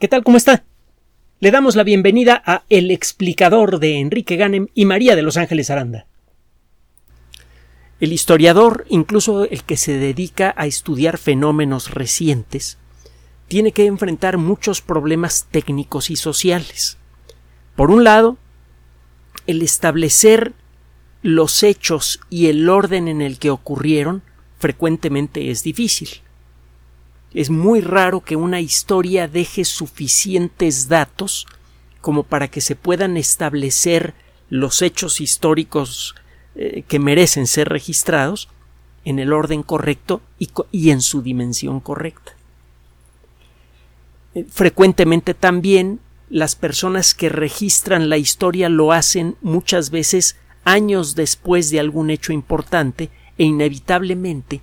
¿Qué tal? ¿Cómo está? Le damos la bienvenida a El explicador de Enrique Ganem y María de Los Ángeles Aranda. El historiador, incluso el que se dedica a estudiar fenómenos recientes, tiene que enfrentar muchos problemas técnicos y sociales. Por un lado, el establecer los hechos y el orden en el que ocurrieron frecuentemente es difícil. Es muy raro que una historia deje suficientes datos como para que se puedan establecer los hechos históricos eh, que merecen ser registrados en el orden correcto y, en su dimensión correcta. Eh, frecuentemente también las personas que registran la historia lo hacen muchas veces años después de algún hecho importante e inevitablemente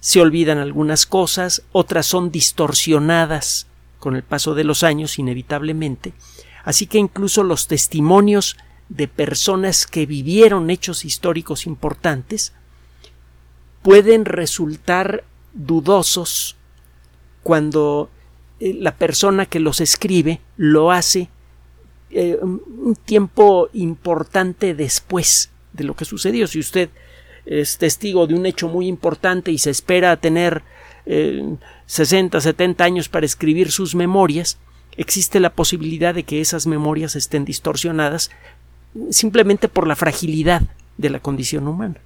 se olvidan algunas cosas, otras son distorsionadas con el paso de los años inevitablemente, así que incluso los testimonios de personas que vivieron hechos históricos importantes pueden resultar dudosos cuando eh, la persona que los escribe lo hace eh, un tiempo importante después de lo que sucedió. Si usted es testigo de un hecho muy importante y se espera tener eh, 60, 70 años para escribir sus memorias, existe la posibilidad de que esas memorias estén distorsionadas simplemente por la fragilidad de la condición humana.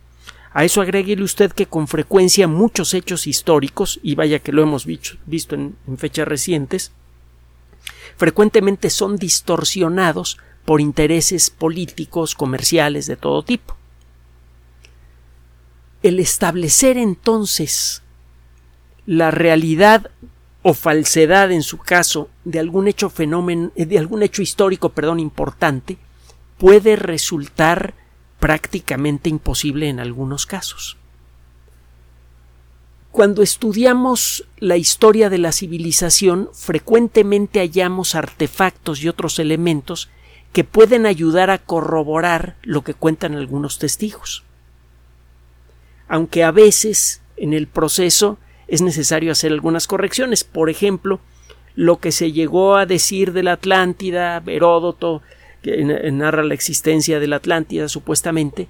A eso agréguele usted que con frecuencia muchos hechos históricos, y vaya que lo hemos visto, en fechas recientes, frecuentemente son distorsionados por intereses políticos, comerciales de todo tipo el establecer entonces la realidad o falsedad en su caso de algún hecho fenómeno eh, de algún hecho histórico perdón importante puede resultar prácticamente imposible en algunos casos. Cuando estudiamos la historia de la civilización frecuentemente hallamos artefactos y otros elementos que pueden ayudar a corroborar lo que cuentan algunos testigos aunque a veces en el proceso es necesario hacer algunas correcciones. Por ejemplo, lo que se llegó a decir de la Atlántida, Heródoto, que narra la existencia de la Atlántida supuestamente,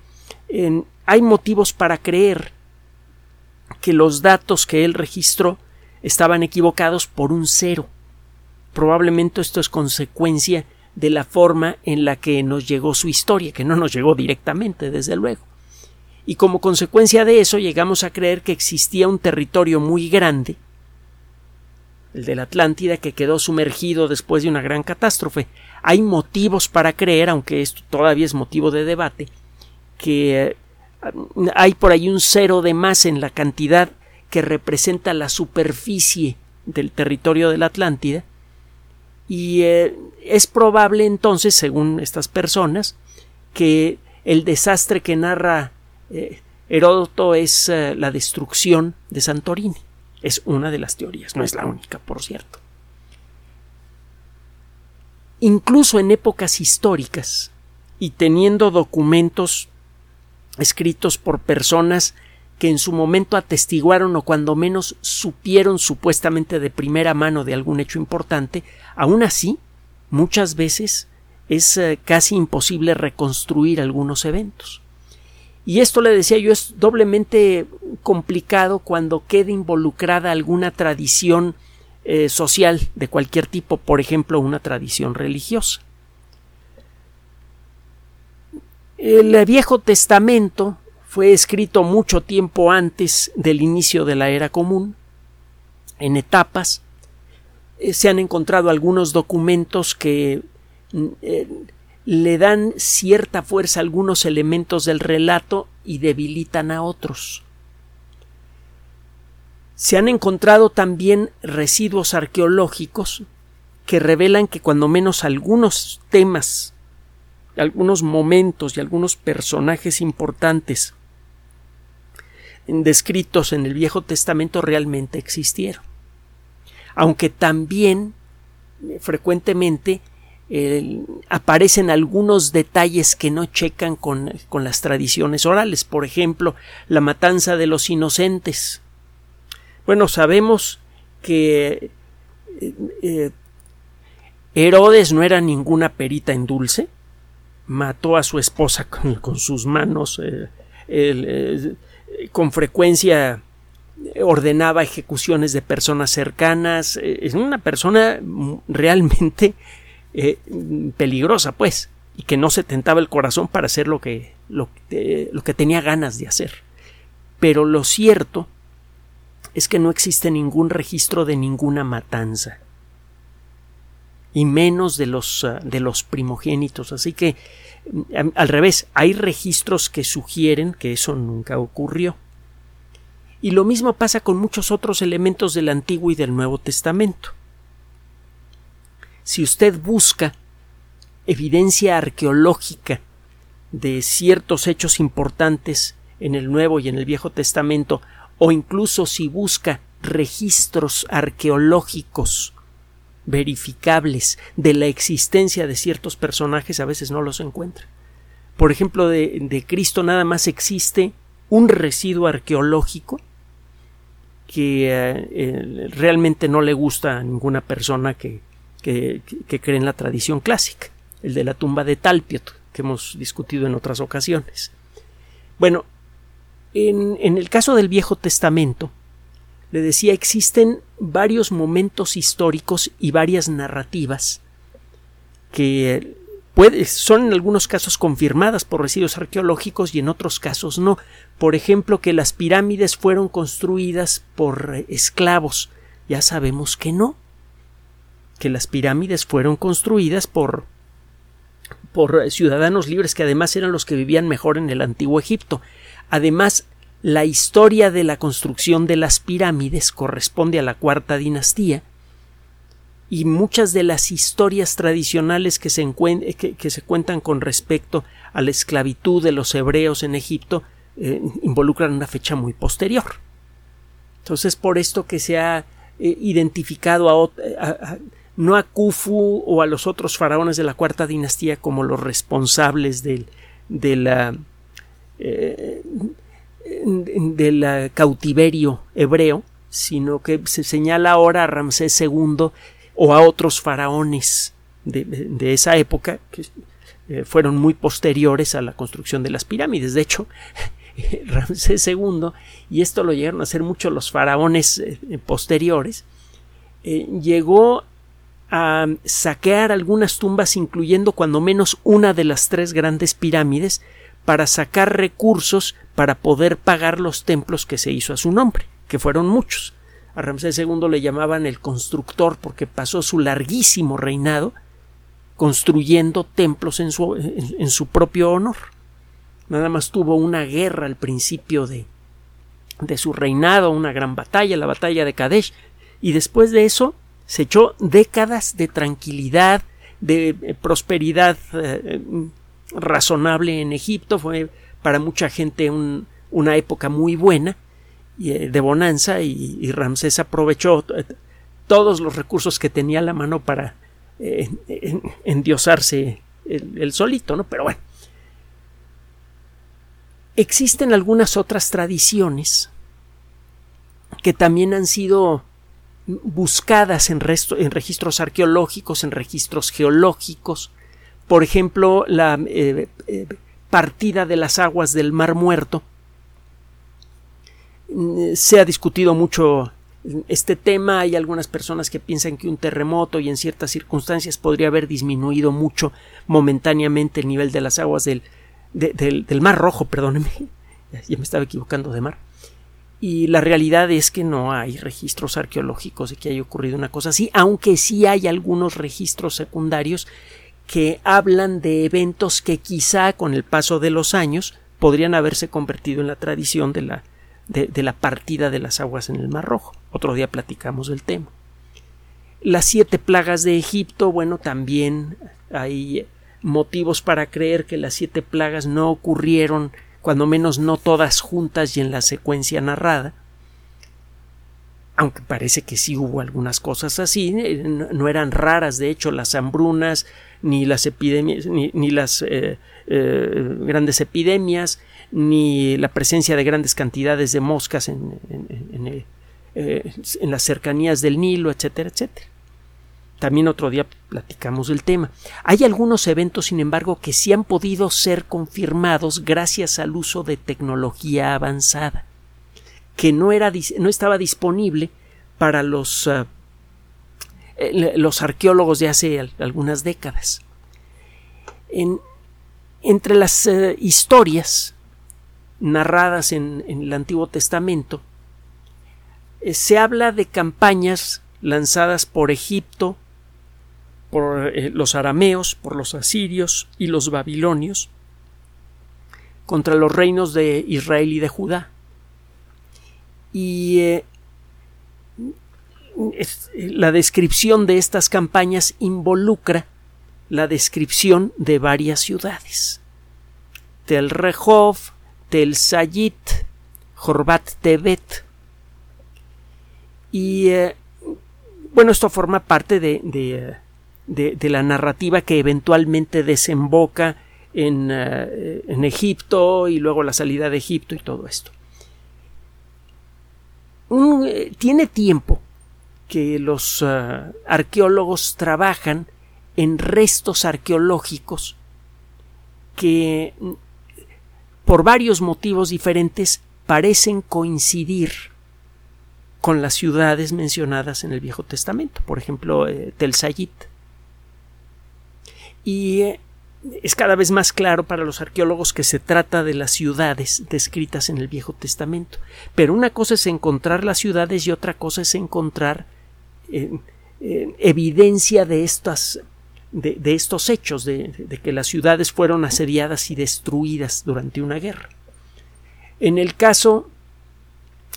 hay motivos para creer que los datos que él registró estaban equivocados por un cero. Probablemente esto es consecuencia de la forma en la que nos llegó su historia, que no nos llegó directamente, desde luego y como consecuencia de eso llegamos a creer que existía un territorio muy grande, el de la Atlántida, que quedó sumergido después de una gran catástrofe. Hay motivos para creer, aunque esto todavía es motivo de debate, que eh, hay por ahí un cero de más en la cantidad que representa la superficie del territorio de la Atlántida, y eh, es probable entonces, según estas personas, que el desastre que narra eh, Heródoto es eh, la destrucción de Santorini. Es una de las teorías, no es la única, por cierto. Incluso en épocas históricas y teniendo documentos escritos por personas que en su momento atestiguaron o cuando menos supieron supuestamente de primera mano de algún hecho importante, aún así, muchas veces es eh, casi imposible reconstruir algunos eventos. Y esto le decía yo es doblemente complicado cuando queda involucrada alguna tradición eh, social de cualquier tipo, por ejemplo, una tradición religiosa. El Viejo Testamento fue escrito mucho tiempo antes del inicio de la era común, en etapas. Eh, se han encontrado algunos documentos que mm, eh, le dan cierta fuerza a algunos elementos del relato y debilitan a otros. Se han encontrado también residuos arqueológicos que revelan que cuando menos algunos temas, algunos momentos y algunos personajes importantes descritos en el Viejo Testamento realmente existieron. Aunque también frecuentemente aparecen algunos detalles que no checan con, las tradiciones orales. Por ejemplo, la matanza de los inocentes. Bueno, sabemos que eh, eh, Herodes no era ninguna perita en dulce, mató a su esposa con, sus manos, eh, con frecuencia ordenaba ejecuciones de personas cercanas, es una persona realmente peligrosa, pues, y que no se tentaba el corazón para hacer lo que, lo, lo que tenía ganas de hacer. Pero lo cierto es que no existe ningún registro de ninguna matanza y menos de los, ah, de los primogénitos. Así que, mm, al revés, hay registros que sugieren que eso nunca ocurrió. Y lo mismo pasa con muchos otros elementos del Antiguo y del Nuevo Testamento. Si usted busca evidencia arqueológica de ciertos hechos importantes en el Nuevo y en el Viejo Testamento, o incluso si busca registros arqueológicos verificables de la existencia de ciertos personajes a veces no los encuentra. Por ejemplo, de, Cristo nada más existe un residuo arqueológico que eh, eh, realmente no le gusta a ninguna persona que, que, cree en la tradición clásica, el de la tumba de Talpiot, que hemos discutido en otras ocasiones. Bueno, en, el caso del Viejo Testamento, le decía, existen varios momentos históricos y varias narrativas que son en algunos casos confirmadas por residuos arqueológicos y en otros casos no. Por ejemplo, que las pirámides fueron construidas por esclavos. Ya sabemos que no. Que las pirámides fueron construidas por por ciudadanos libres que además eran los que vivían mejor en el antiguo Egipto. Además, la historia de la construcción de las pirámides corresponde a la cuarta dinastía y muchas de las historias tradicionales que se, que, se cuentan con respecto a la esclavitud de los hebreos en Egipto eh, involucran una fecha muy posterior. Entonces, por esto que se ha eh, identificado a, no a Khufu o a los otros faraones de la cuarta dinastía como los responsables del, de la eh, del cautiverio hebreo, sino que se señala ahora a Ramsés II o a otros faraones de, esa época que eh, fueron muy posteriores a la construcción de las pirámides. De hecho, Ramsés II, y esto lo llegaron a hacer muchos los faraones eh, posteriores, eh, llegó a saquear algunas tumbas, incluyendo cuando menos una de las tres grandes pirámides, para sacar recursos para poder pagar los templos que se hizo a su nombre, que fueron muchos. A Ramsés II le llamaban el constructor porque pasó su larguísimo reinado construyendo templos en su, en, su propio honor. Nada más tuvo una guerra al principio de, de su reinado, una gran batalla, la batalla de Kadesh, y después de eso se echó décadas de tranquilidad, de eh, prosperidad eh, razonable en Egipto, fue para mucha gente una época muy buena eh, de bonanza y, Ramsés aprovechó todos los recursos que tenía a la mano para eh, endiosarse el, solito, ¿no? Pero bueno. Existen algunas otras tradiciones que también han sido buscadas en, registros arqueológicos, en registros geológicos, por ejemplo, la eh, eh, partida de las aguas del Mar Muerto. Mm, se ha discutido mucho este tema. Hay algunas personas que piensan que un terremoto y en ciertas circunstancias podría haber disminuido mucho momentáneamente el nivel de las aguas del, del, Mar Rojo, perdóneme. Ya me estaba equivocando de mar. Y la realidad es que no hay registros arqueológicos de que haya ocurrido una cosa así, aunque sí hay algunos registros secundarios que hablan de eventos que quizá con el paso de los años podrían haberse convertido en la tradición de la, de, la partida de las aguas en el Mar Rojo. Otro día platicamos del tema. Las siete plagas de Egipto, bueno, también hay motivos para creer que las siete plagas no ocurrieron, cuando menos no todas juntas y en la secuencia narrada, aunque parece que sí hubo algunas cosas así, eh, no eran raras, de hecho, las hambrunas, ni las epidemias, ni, las eh, eh, grandes epidemias, ni la presencia de grandes cantidades de moscas en, en, las cercanías del Nilo, etcétera, etcétera. También otro día platicamos del tema. Hay algunos eventos, sin embargo, que sí han podido ser confirmados gracias al uso de tecnología avanzada, que no, era, no estaba disponible para los, uh, los arqueólogos de hace algunas décadas. En, entre las uh, historias narradas en, en, el Antiguo Testamento, eh, se habla de campañas lanzadas por Egipto, por eh, los arameos, por los asirios y los babilonios contra los reinos de Israel y de Judá. Y eh, la descripción de estas campañas involucra la descripción de varias ciudades. Tel Rehov, Tel Sayit, Jorbat Tebet. Y eh, bueno, esto forma parte de, la narrativa que eventualmente desemboca en, eh, en, Egipto y luego la salida de Egipto y todo esto. Eh, tiene tiempo que los eh, arqueólogos trabajan en restos arqueológicos que por varios motivos diferentes parecen coincidir con las ciudades mencionadas en el Viejo Testamento, por ejemplo, Tel Sayit y eh, es cada vez más claro para los arqueólogos que se trata de las ciudades descritas en el Viejo Testamento. Pero una cosa es encontrar las ciudades y otra cosa es encontrar eh, eh, evidencia de estas de, estos hechos, de, de, que las ciudades fueron asediadas y destruidas durante una guerra. En el caso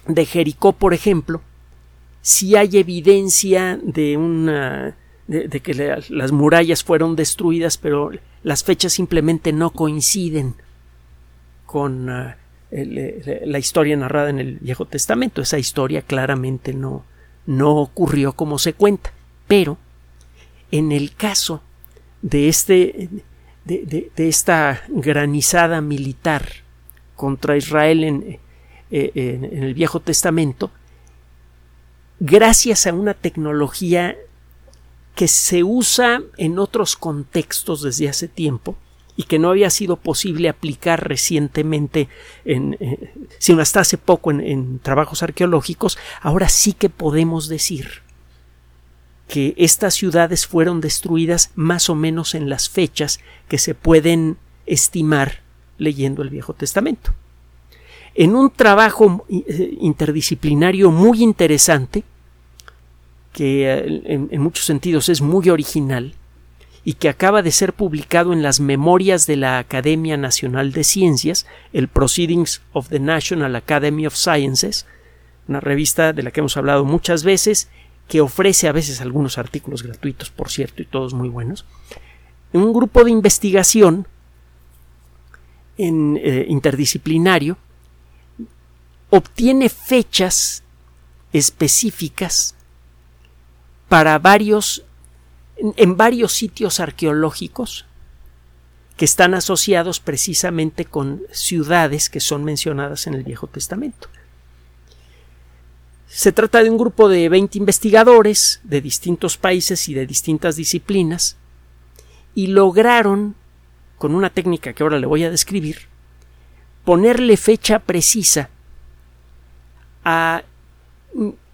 de Jericó, por ejemplo, si hay evidencia de una de, que las murallas fueron destruidas, pero las fechas simplemente no coinciden con ah, la historia narrada en el Viejo Testamento. Esa historia claramente no, no ocurrió como se cuenta. Pero en el caso de este de, esta granizada militar contra Israel en, eh, en el Viejo Testamento, gracias a una tecnología que se usa en otros contextos desde hace tiempo y que no había sido posible aplicar recientemente, en, eh, sino hasta hace poco en, trabajos arqueológicos, ahora sí que podemos decir que estas ciudades fueron destruidas más o menos en las fechas que se pueden estimar leyendo el Viejo Testamento. En un trabajo eh, interdisciplinario muy interesante, que eh, en, muchos sentidos es muy original y que acaba de ser publicado en las Memorias de la Academia Nacional de Ciencias, el Proceedings of the National Academy of Sciences, una revista de la que hemos hablado muchas veces, que ofrece a veces algunos artículos gratuitos, por cierto, y todos muy buenos. Un grupo de investigación eh, interdisciplinario obtiene fechas específicas para varios en varios sitios arqueológicos que están asociados precisamente con ciudades que son mencionadas en el Viejo Testamento. Se trata de un grupo de 20 investigadores de distintos países y de distintas disciplinas y lograron, con una técnica que ahora le voy a describir, ponerle fecha precisa a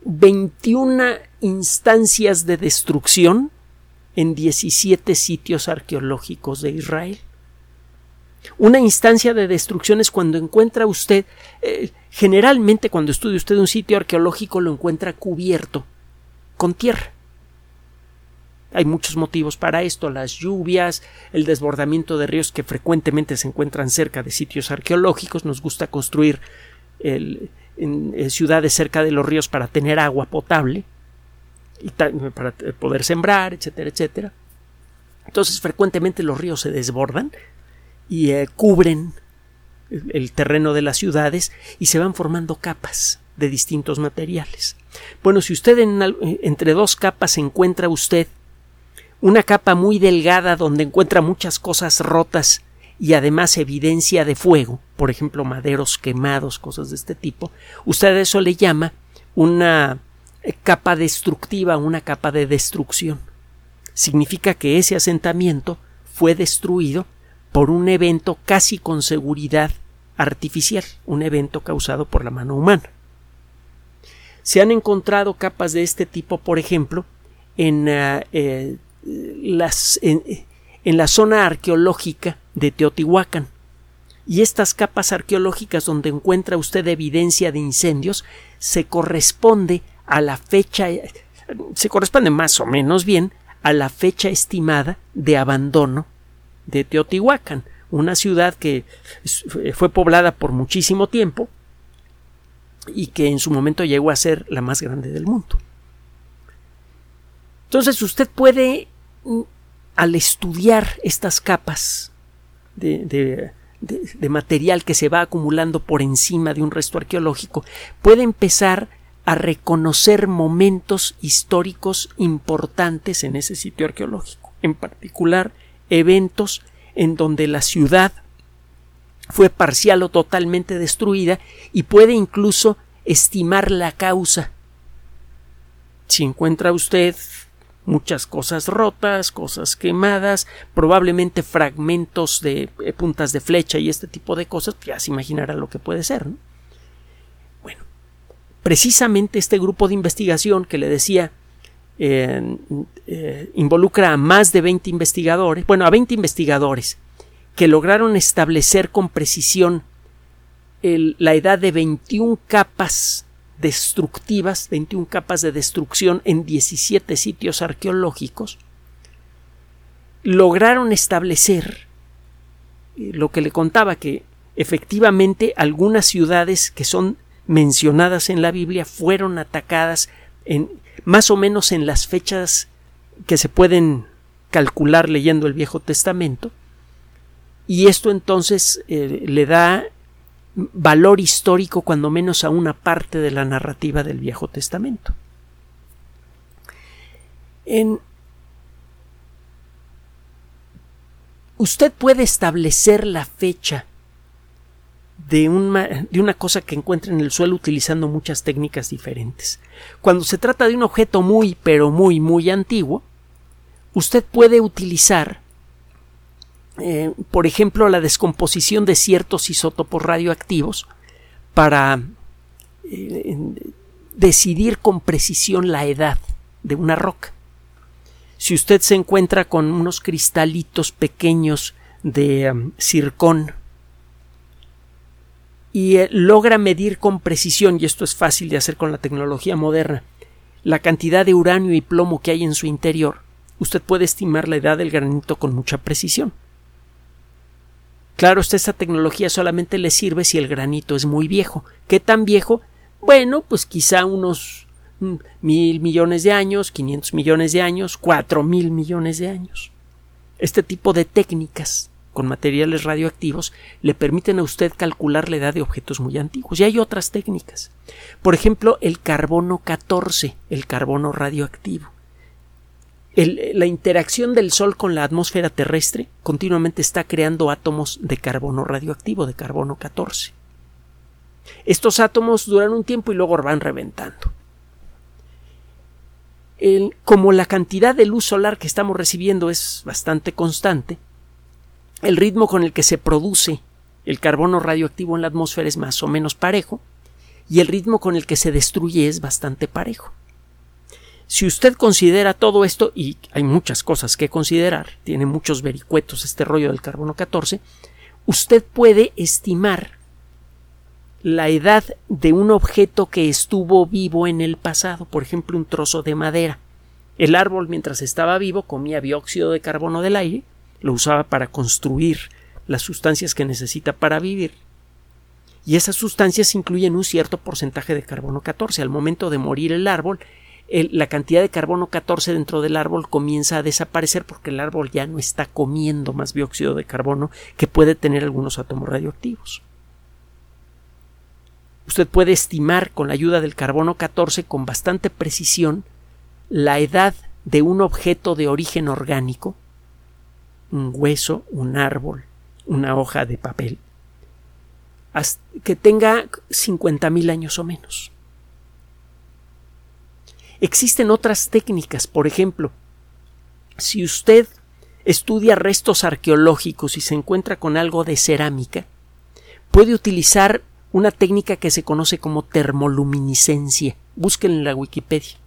21 instancias de destrucción en 17 sitios arqueológicos de Israel. Una instancia de destrucción es cuando encuentra usted, eh, generalmente cuando estudia usted un sitio arqueológico lo encuentra cubierto con tierra. Hay muchos motivos para esto, las lluvias, el desbordamiento de ríos que frecuentemente se encuentran cerca de sitios arqueológicos, nos gusta construir en, ciudades cerca de los ríos para tener agua potable y para poder sembrar, etcétera, etcétera. Entonces frecuentemente los ríos se desbordan y eh, cubren el, terreno de las ciudades y se van formando capas de distintos materiales. Bueno, si usted entre dos capas encuentra usted una capa muy delgada donde encuentra muchas cosas rotas y además evidencia de fuego, por ejemplo maderos quemados, cosas de este tipo, usted a eso le llama una eh, capa destructiva, una capa de destrucción. significa que ese asentamiento fue destruido por un evento casi con seguridad artificial, un evento causado por la mano humana. Se han encontrado capas de este tipo, por ejemplo, en, eh, eh, las, en, la zona arqueológica de Teotihuacán. Y estas capas arqueológicas donde encuentra usted evidencia de incendios se corresponde a la fecha se corresponde más o menos bien a la fecha estimada de abandono de Teotihuacán, una ciudad que fue poblada por muchísimo tiempo y que en su momento llegó a ser la más grande del mundo. Entonces usted puede, mm, al estudiar estas capas de, de, material que se va acumulando por encima de un resto arqueológico, puede empezar a reconocer momentos históricos importantes en ese sitio arqueológico, en particular eventos en donde la ciudad fue parcial o totalmente destruida y puede incluso estimar la causa. Si encuentra usted muchas cosas rotas, cosas quemadas, probablemente fragmentos de eh, puntas de flecha y este tipo de cosas, ya se imaginará lo que puede ser. Bueno, precisamente este grupo de investigación que le decía eh, involucra a más de 20 investigadores, bueno, a 20 investigadores que lograron establecer con precisión la edad de 21 capas destructivas, 21 capas de destrucción en 17 sitios arqueológicos, lograron establecer eh, lo que le contaba que efectivamente algunas ciudades que son mencionadas en la Biblia fueron atacadas en más o menos en las fechas que se pueden calcular leyendo el Viejo Testamento y esto entonces eh, le da valor histórico cuando menos a una parte de la narrativa del Viejo Testamento. En, usted puede establecer la fecha de una, de una, cosa que encuentra en el suelo utilizando muchas técnicas diferentes. Cuando se trata de un objeto muy, pero muy, muy antiguo, usted puede utilizar eh, por ejemplo, la descomposición de ciertos isótopos radioactivos para eh, decidir con precisión la edad de una roca. Si usted se encuentra con unos cristalitos pequeños de um, circón y eh, logra medir con precisión, y esto es fácil de hacer con la tecnología moderna, la cantidad de uranio y plomo que hay en su interior, usted puede estimar la edad del granito con mucha precisión. Claro, usted esta tecnología solamente le sirve si el granito es muy viejo. ¿Qué tan viejo? Bueno, pues quizá unos mm, mil millones de años, quinientos millones de años, cuatro mil millones de años. Este tipo de técnicas con materiales radioactivos le permiten a usted calcular la edad de objetos muy antiguos. Y hay otras técnicas. Por ejemplo, el carbono 14, el carbono radioactivo la interacción del Sol con la atmósfera terrestre continuamente está creando átomos de carbono radioactivo, de carbono 14. Estos átomos duran un tiempo y luego van reventando. como la cantidad de luz solar que estamos recibiendo es bastante constante, el ritmo con el que se produce el carbono radioactivo en la atmósfera es más o menos parejo y el ritmo con el que se destruye es bastante parejo. Si usted considera todo esto, y hay muchas cosas que considerar, tiene muchos vericuetos este rollo del carbono 14, usted puede estimar la edad de un objeto que estuvo vivo en el pasado, por ejemplo, un trozo de madera. El árbol mientras estaba vivo comía dióxido de carbono del aire, lo usaba para construir las sustancias que necesita para vivir. Y esas sustancias incluyen un cierto porcentaje de carbono 14. Al momento de morir el árbol, la cantidad de carbono 14 dentro del árbol comienza a desaparecer porque el árbol ya no está comiendo más dióxido de carbono que puede tener algunos átomos radioactivos. Usted puede estimar con la ayuda del carbono 14 con bastante precisión la edad de un objeto de origen orgánico, un hueso, un árbol, una hoja de papel, que tenga 50.000 años o menos. Existen otras técnicas, por ejemplo, si usted estudia restos arqueológicos y se encuentra con algo de cerámica, puede utilizar una técnica que se conoce como termoluminiscencia. Busquen en la Wikipedia.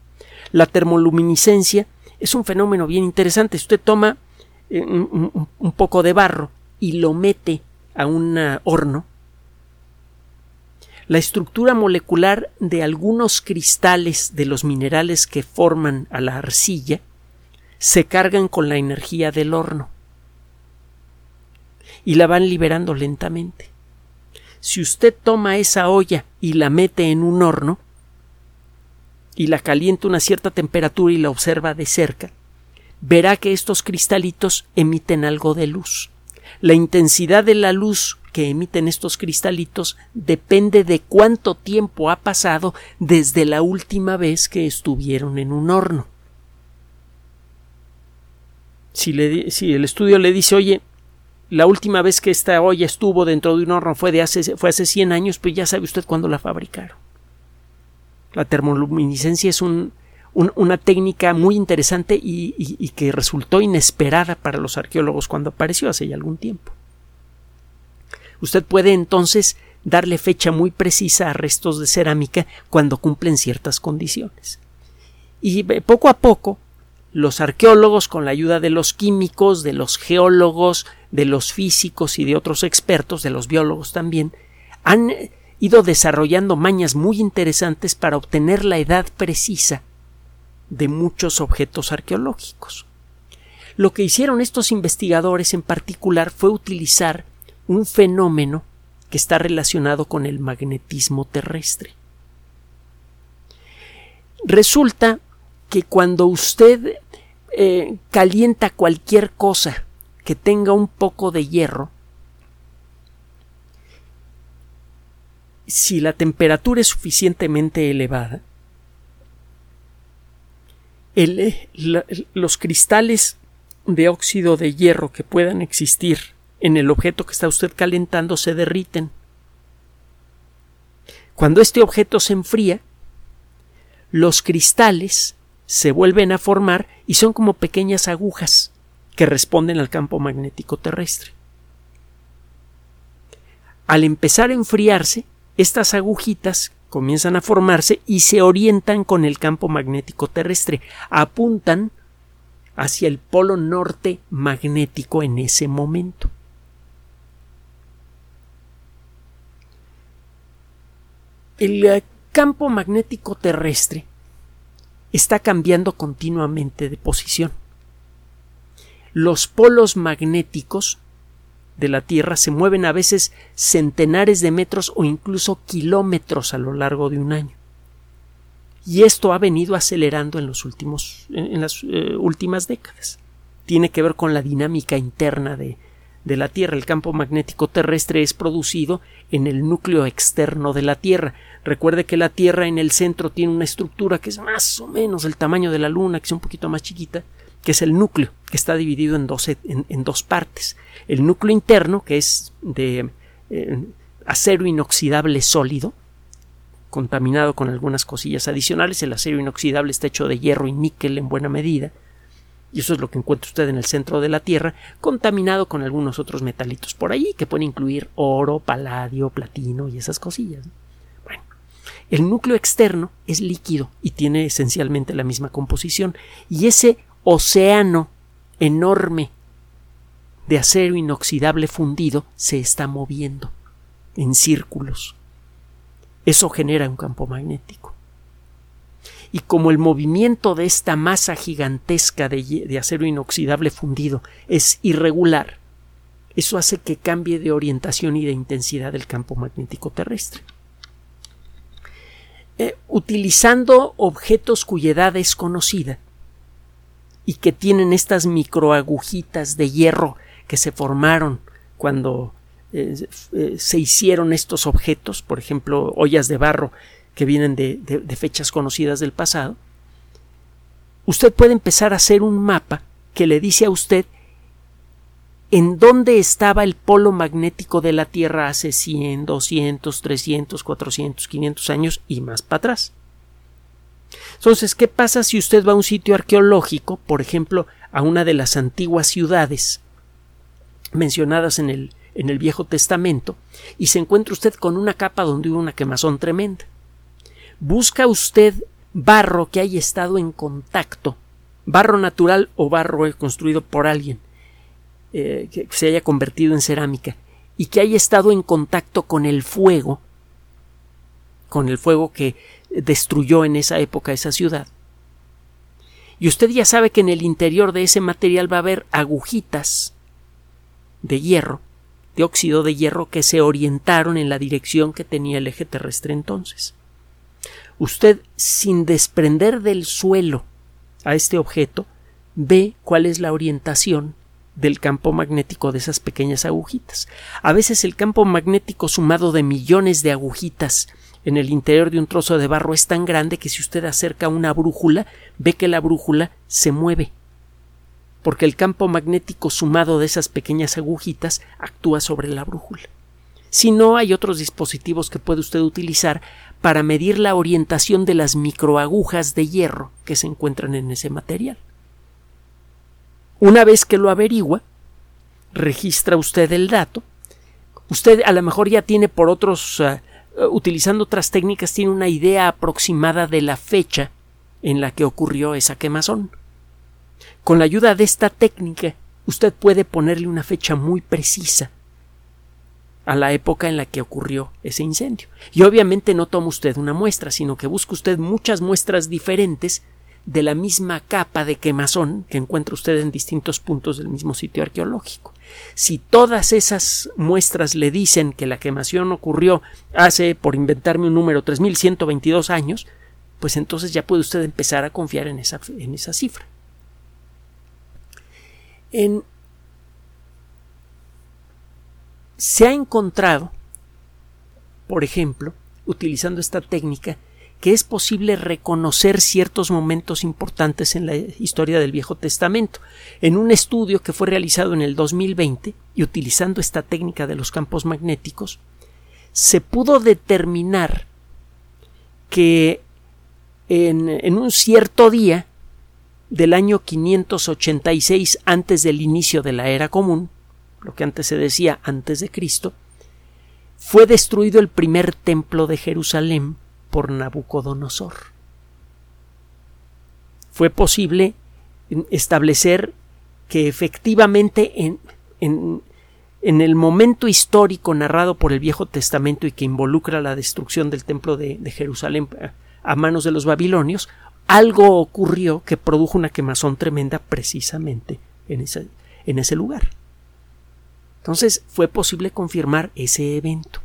La termoluminiscencia es un fenómeno bien interesante. Usted toma un, un poco de barro y lo mete a un horno. La estructura molecular de algunos cristales de los minerales que forman a la arcilla se cargan con la energía del horno y la van liberando lentamente. Si usted toma esa olla y la mete en un horno y la calienta a una cierta temperatura y la observa de cerca, verá que estos cristalitos emiten algo de luz. La intensidad de la luz que emiten estos cristalitos depende de cuánto tiempo ha pasado desde la última vez que estuvieron en un horno. Si, le, si el estudio le dice, oye, la última vez que esta olla estuvo dentro de un horno fue, de hace, fue hace 100 años, pues ya sabe usted cuándo la fabricaron. La termoluminiscencia es un, una técnica muy interesante y, y, que resultó inesperada para los arqueólogos cuando apareció hace ya algún tiempo. Usted puede entonces darle fecha muy precisa a restos de cerámica cuando cumplen ciertas condiciones. Y eh, poco a poco los arqueólogos, con la ayuda de los químicos, de los geólogos, de los físicos y de otros expertos, de los biólogos también, han ido desarrollando mañas muy interesantes para obtener la edad precisa de muchos objetos arqueológicos. Lo que hicieron estos investigadores en particular fue utilizar un fenómeno que está relacionado con el magnetismo terrestre. Resulta que cuando usted eh, calienta cualquier cosa que tenga un poco de hierro, si la temperatura es suficientemente elevada, eh, los cristales de óxido de hierro que puedan existir en el objeto que está usted calentando se derriten. Cuando este objeto se enfría, los cristales se vuelven a formar y son como pequeñas agujas que responden al campo magnético terrestre. Al empezar a enfriarse, estas agujitas comienzan a formarse y se orientan con el campo magnético terrestre, apuntan hacia el polo norte magnético en ese momento. El eh, campo magnético terrestre está cambiando continuamente de posición. Los polos magnéticos de la Tierra se mueven a veces centenares de metros o incluso kilómetros a lo largo de un año. Y esto ha venido acelerando en los últimos en las eh, últimas décadas. Tiene que ver con la dinámica interna de, de la Tierra. El campo magnético terrestre es producido en el núcleo externo de la Tierra. Recuerde que la Tierra en el centro tiene una estructura que es más o menos el tamaño de la Luna, que es un poquito más chiquita, que es el núcleo, que está dividido en dos, en, dos partes. El núcleo interno, que es de eh, acero inoxidable sólido, contaminado con algunas cosillas adicionales. El acero inoxidable está hecho de hierro y níquel en buena medida y eso es lo que encuentra usted en el centro de la Tierra, contaminado con algunos otros metalitos por ahí, que pueden incluir oro, paladio, platino y esas cosillas. Bueno, el núcleo externo es líquido y tiene esencialmente la misma composición, y ese océano enorme de acero inoxidable fundido se está moviendo en círculos. Eso genera un campo magnético y como el movimiento de esta masa gigantesca de, acero inoxidable fundido es irregular, eso hace que cambie de orientación y de intensidad el campo magnético terrestre. Eh, utilizando objetos cuya edad es conocida y que tienen estas microagujitas de hierro que se formaron cuando eh, eh, se hicieron estos objetos, por ejemplo, ollas de barro que vienen de, fechas conocidas del pasado, usted puede empezar a hacer un mapa que le dice a usted en dónde estaba el polo magnético de la Tierra hace 100, 200, 300, 400, 500 años y más para atrás. Entonces, ¿qué pasa si usted va a un sitio arqueológico, por ejemplo, a una de las antiguas ciudades mencionadas en el, en el Viejo Testamento y se encuentra usted con una capa donde hubo una quemazón tremenda. Busca usted barro que haya estado en contacto, barro natural o barro construido por alguien, eh, que se haya convertido en cerámica y que haya estado en contacto con el fuego, con el fuego que destruyó en esa época esa ciudad. Y usted ya sabe que en el interior de ese material va a haber agujitas de hierro, de óxido de hierro, que se orientaron en la dirección que tenía el eje terrestre entonces. Usted, sin desprender del suelo a este objeto, ve cuál es la orientación del campo magnético de esas pequeñas agujitas. A veces el campo magnético sumado de millones de agujitas en el interior de un trozo de barro es tan grande que si usted acerca una brújula, ve que la brújula se mueve, porque el campo magnético sumado de esas pequeñas agujitas actúa sobre la brújula. Si no, hay otros dispositivos que puede usted utilizar para medir la orientación de las microagujas de hierro que se encuentran en ese material. Una vez que lo averigua, registra usted el dato. Usted a lo mejor ya tiene por otros, uh, utilizando otras técnicas, tiene una idea aproximada de la fecha en la que ocurrió esa quemazón. Con la ayuda de esta técnica, usted puede ponerle una fecha muy precisa a la época en la que ocurrió ese incendio. Y obviamente no toma usted una muestra, sino que busca usted muchas muestras diferentes de la misma capa de quemazón que encuentra usted en distintos puntos del mismo sitio arqueológico. Si todas esas muestras le dicen que la quemación ocurrió hace, por inventarme un número, 3122 años, pues entonces ya puede usted empezar a confiar en esa, en esa cifra. En, se ha encontrado, por ejemplo, utilizando esta técnica, que es posible reconocer ciertos momentos importantes en la historia del Viejo Testamento. En un estudio que fue realizado en el 2020 y utilizando esta técnica de los campos magnéticos, se pudo determinar que en, un cierto día del año 586 antes del inicio de la era común, lo que antes se decía antes de Cristo, fue destruido el primer templo de Jerusalén por Nabucodonosor. Fue posible establecer que efectivamente en, en, el momento histórico narrado por el Viejo Testamento y que involucra la destrucción del templo de, Jerusalén a manos de los babilonios, algo ocurrió que produjo una quemazón tremenda precisamente en ese, en ese lugar. Entonces fue posible confirmar ese evento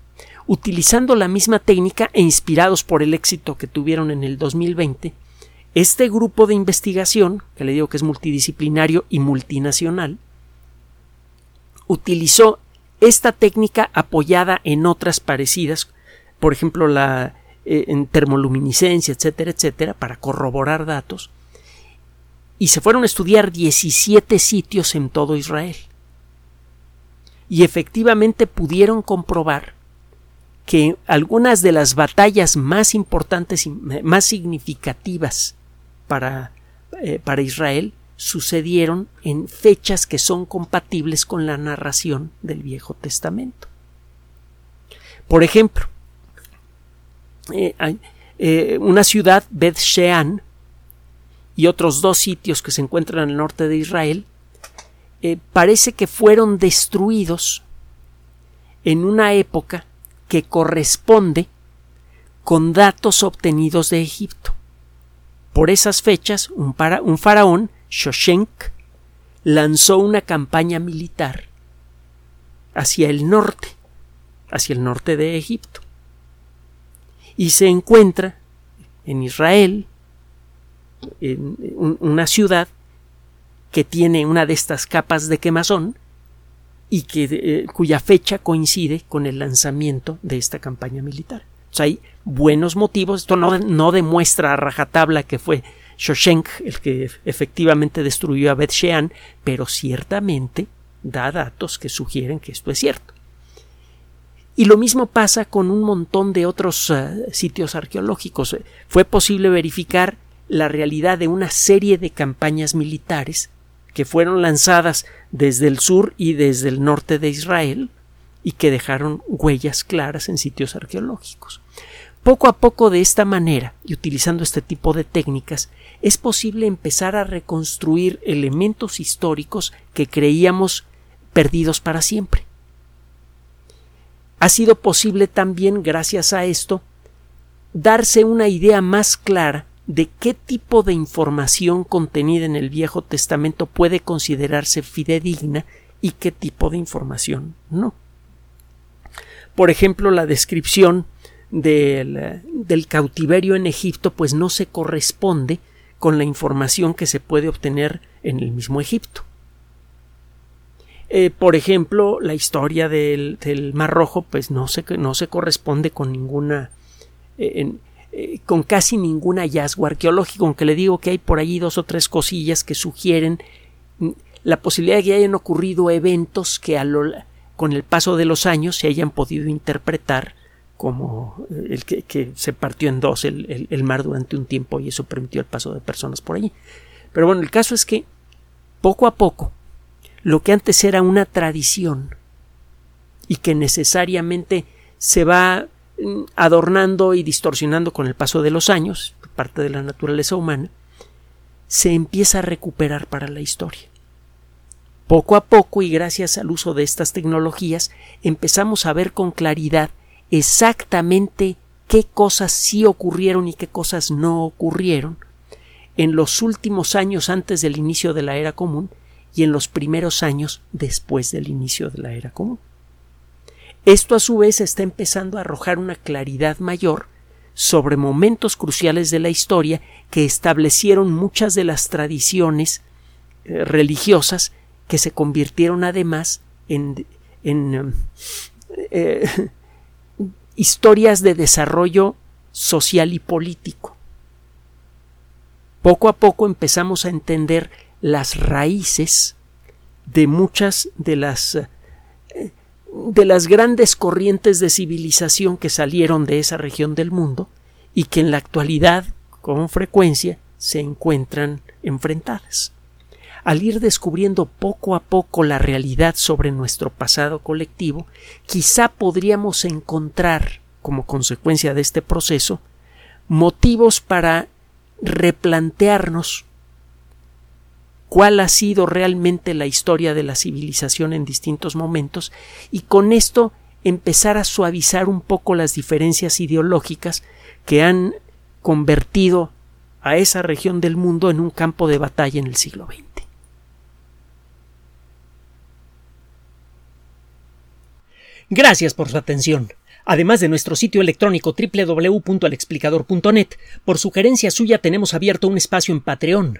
utilizando la misma técnica e inspirados por el éxito que tuvieron en el 2020, este grupo de investigación, que le digo que es multidisciplinario y multinacional, utilizó esta técnica apoyada en otras parecidas, por ejemplo, la eh, en termoluminiscencia, etcétera, etcétera, para corroborar datos, y se fueron a estudiar 17 sitios en todo Israel. Y efectivamente pudieron comprobar que algunas de las batallas más importantes y más significativas para, eh, para Israel sucedieron en fechas que son compatibles con la narración del Viejo Testamento. Por ejemplo, eh, eh, una ciudad, Beth Shean, y otros dos sitios que se encuentran en el norte de Israel, parece que fueron destruidos en una época que corresponde con datos obtenidos de Egipto. Por esas fechas, un, un faraón, Shoshenk, lanzó una campaña militar hacia el norte, hacia el norte de Egipto. Y se encuentra en Israel, en una ciudad que tiene una de estas capas de quemazón, y que, eh, cuya fecha coincide con el lanzamiento de esta campaña militar. hay buenos motivos. Esto no, no, demuestra a rajatabla que fue Shoshenk el que efectivamente destruyó a Beth Shean, pero ciertamente da datos que sugieren que esto es cierto. Y lo mismo pasa con un montón de otros eh, sitios arqueológicos. Fue posible verificar la realidad de una serie de campañas militares que fueron lanzadas desde el sur y desde el norte de Israel y que dejaron huellas claras en sitios arqueológicos. Poco a poco de esta manera y utilizando este tipo de técnicas es posible empezar a reconstruir elementos históricos que creíamos perdidos para siempre. Ha sido posible también, gracias a esto, darse una idea más clara de qué tipo de información contenida en el Viejo Testamento puede considerarse fidedigna y qué tipo de información no. Por ejemplo, la descripción del, del, cautiverio en Egipto pues no se corresponde con la información que se puede obtener en el mismo Egipto. Eh, por ejemplo, la historia del, del, Mar Rojo pues no se, no se corresponde con ninguna eh, eh, con casi ningún hallazgo arqueológico, aunque le digo que hay por allí dos o tres cosillas que sugieren mm, la posibilidad de que hayan ocurrido eventos que a lo, con el paso de los años se hayan podido interpretar como eh, el que, se partió en dos el, mar durante un tiempo y eso permitió el paso de personas por allí. Pero bueno, el caso es que poco a poco lo que antes era una tradición y que necesariamente se va adornando y distorsionando con el paso de los años, parte de la naturaleza humana, se empieza a recuperar para la historia. Poco a poco y gracias al uso de estas tecnologías empezamos a ver con claridad exactamente qué cosas sí ocurrieron y qué cosas no ocurrieron en los últimos años antes del inicio de la era común y en los primeros años después del inicio de la era común. Esto a su vez está empezando a arrojar una claridad mayor sobre momentos cruciales de la historia que establecieron muchas de las tradiciones eh, religiosas que se convirtieron además en, en eh, historias de desarrollo social y político. Poco a poco empezamos a entender las raíces de muchas de las de las grandes corrientes de civilización que salieron de esa región del mundo y que en la actualidad con frecuencia se encuentran enfrentadas. Al ir descubriendo poco a poco la realidad sobre nuestro pasado colectivo, quizá podríamos encontrar, como consecuencia de este proceso, motivos para replantearnos cuál ha sido realmente la historia de la civilización en distintos momentos y con esto empezar a suavizar un poco las diferencias ideológicas que han convertido a esa región del mundo en un campo de batalla en el siglo XX. Gracias por su atención. Además de nuestro sitio electrónico www.alexplicador.net, por sugerencia suya tenemos abierto un espacio en Patreon,